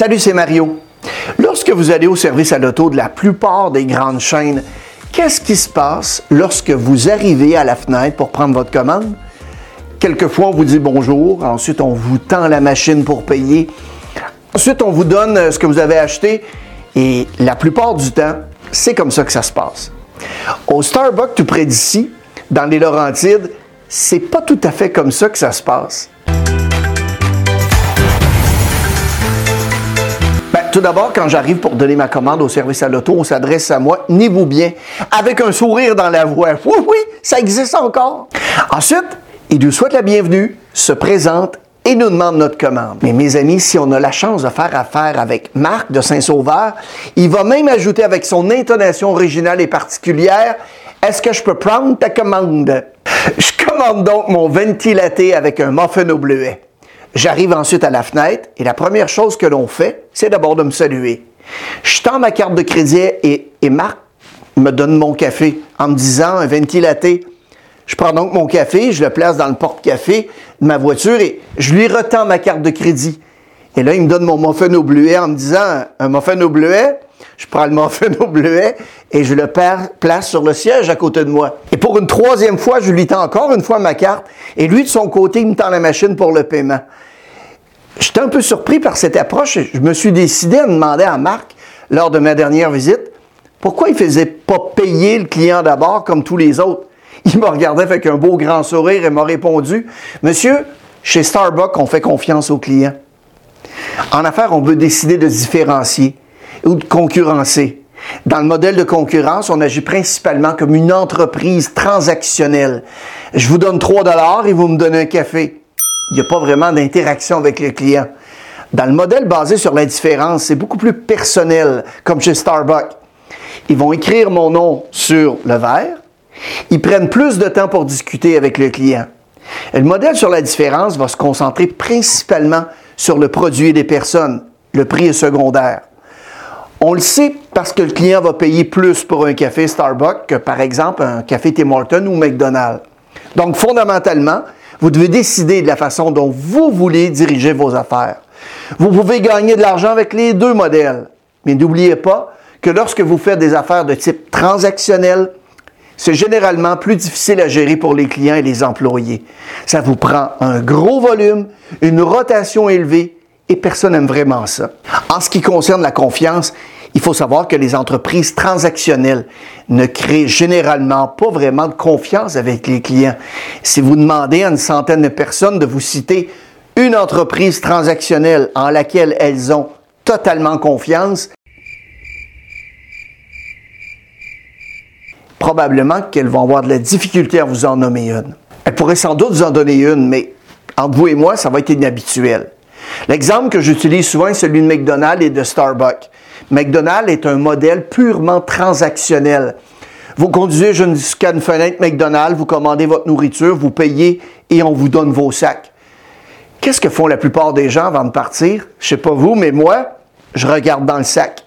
Salut, c'est Mario. Lorsque vous allez au service à l'auto de la plupart des grandes chaînes, qu'est-ce qui se passe lorsque vous arrivez à la fenêtre pour prendre votre commande? Quelquefois, on vous dit bonjour, ensuite on vous tend la machine pour payer, ensuite on vous donne euh, ce que vous avez acheté et la plupart du temps, c'est comme ça que ça se passe. Au Starbucks tout près d'ici, dans les Laurentides, c'est pas tout à fait comme ça que ça se passe. Tout d'abord, quand j'arrive pour donner ma commande au service à l'auto, on s'adresse à moi, ni vous bien, avec un sourire dans la voix. Oui, oui, ça existe encore. Ensuite, il nous souhaite la bienvenue, se présente et nous demande notre commande. Mais mes amis, si on a la chance de faire affaire avec Marc de Saint-Sauveur, il va même ajouter avec son intonation originale et particulière, est-ce que je peux prendre ta commande? Je commande donc mon ventilaté avec un muffin au bleuet. J'arrive ensuite à la fenêtre et la première chose que l'on fait, c'est d'abord de me saluer. Je tends ma carte de crédit et, et Marc me donne mon café en me disant un ventilaté je prends donc mon café, je le place dans le porte-café de ma voiture et je lui retends ma carte de crédit. Et là, il me donne mon muffin au bleuet en me disant un muffin au bleuet? Je prends le muffin au bleuet et je le place sur le siège à côté de moi. Et pour une troisième fois, je lui tends encore une fois ma carte et lui, de son côté, il me tend la machine pour le paiement. J'étais un peu surpris par cette approche et je me suis décidé à demander à Marc, lors de ma dernière visite, pourquoi il faisait pas payer le client d'abord comme tous les autres. Il m'a regardé avec un beau grand sourire et m'a répondu Monsieur, chez Starbucks, on fait confiance aux clients. En affaires, on veut décider de différencier ou de concurrencer. Dans le modèle de concurrence, on agit principalement comme une entreprise transactionnelle. Je vous donne 3 dollars et vous me donnez un café. Il n'y a pas vraiment d'interaction avec le client. Dans le modèle basé sur la différence, c'est beaucoup plus personnel, comme chez Starbucks. Ils vont écrire mon nom sur le verre, ils prennent plus de temps pour discuter avec le client. le modèle sur la différence va se concentrer principalement sur le produit les personnes. Le prix est secondaire. On le sait parce que le client va payer plus pour un café Starbucks que par exemple un café Tim Hortons ou McDonald's. Donc fondamentalement, vous devez décider de la façon dont vous voulez diriger vos affaires. Vous pouvez gagner de l'argent avec les deux modèles, mais n'oubliez pas que lorsque vous faites des affaires de type transactionnel, c'est généralement plus difficile à gérer pour les clients et les employés. Ça vous prend un gros volume, une rotation élevée et personne n'aime vraiment ça. En ce qui concerne la confiance, il faut savoir que les entreprises transactionnelles ne créent généralement pas vraiment de confiance avec les clients. Si vous demandez à une centaine de personnes de vous citer une entreprise transactionnelle en laquelle elles ont totalement confiance, probablement qu'elles vont avoir de la difficulté à vous en nommer une. Elles pourraient sans doute vous en donner une, mais entre vous et moi, ça va être inhabituel. L'exemple que j'utilise souvent est celui de McDonald's et de Starbucks. McDonald's est un modèle purement transactionnel. Vous conduisez jusqu'à une fenêtre McDonald's, vous commandez votre nourriture, vous payez et on vous donne vos sacs. Qu'est-ce que font la plupart des gens avant de partir? Je sais pas vous, mais moi, je regarde dans le sac.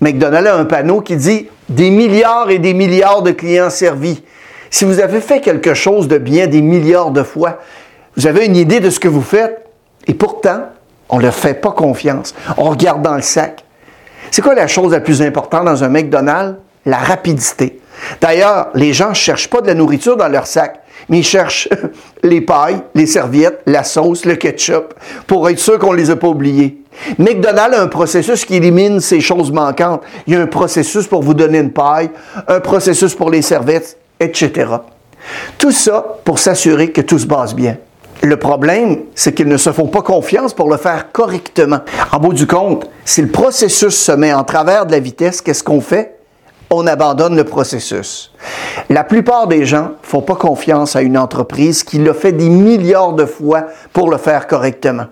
McDonald's a un panneau qui dit des milliards et des milliards de clients servis. Si vous avez fait quelque chose de bien des milliards de fois, vous avez une idée de ce que vous faites et pourtant, on ne leur fait pas confiance. On regarde dans le sac. C'est quoi la chose la plus importante dans un McDonald's? La rapidité. D'ailleurs, les gens ne cherchent pas de la nourriture dans leur sac, mais ils cherchent les pailles, les serviettes, la sauce, le ketchup, pour être sûr qu'on ne les a pas oubliés. McDonald's a un processus qui élimine ces choses manquantes. Il y a un processus pour vous donner une paille, un processus pour les serviettes, etc. Tout ça pour s'assurer que tout se passe bien. Le problème, c'est qu'ils ne se font pas confiance pour le faire correctement. En bout du compte, si le processus se met en travers de la vitesse, qu'est-ce qu'on fait? On abandonne le processus. La plupart des gens font pas confiance à une entreprise qui l'a fait des milliards de fois pour le faire correctement.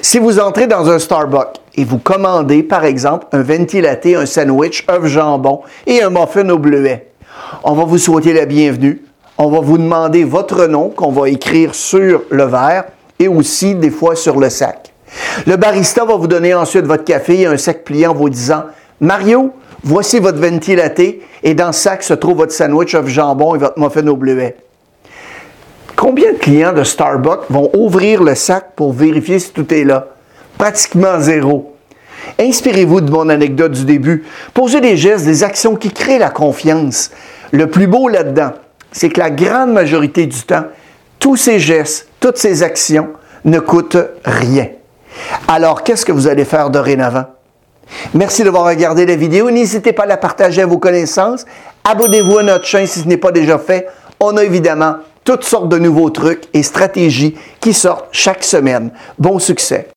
Si vous entrez dans un Starbucks et vous commandez, par exemple, un ventilaté, un sandwich, œuf jambon et un muffin au bleuet, on va vous souhaiter la bienvenue. On va vous demander votre nom qu'on va écrire sur le verre et aussi des fois sur le sac. Le barista va vous donner ensuite votre café et un sac pliant vous disant Mario, voici votre ventilaté et dans ce sac se trouve votre sandwich œuf jambon et votre muffin au bleuet. Combien de clients de Starbucks vont ouvrir le sac pour vérifier si tout est là? Pratiquement zéro. Inspirez-vous de mon anecdote du début. Posez des gestes, des actions qui créent la confiance. Le plus beau là-dedans, c'est que la grande majorité du temps, tous ces gestes, toutes ces actions ne coûtent rien. Alors, qu'est-ce que vous allez faire dorénavant? Merci d'avoir regardé la vidéo. N'hésitez pas à la partager à vos connaissances. Abonnez-vous à notre chaîne si ce n'est pas déjà fait. On a évidemment toutes sortes de nouveaux trucs et stratégies qui sortent chaque semaine. Bon succès!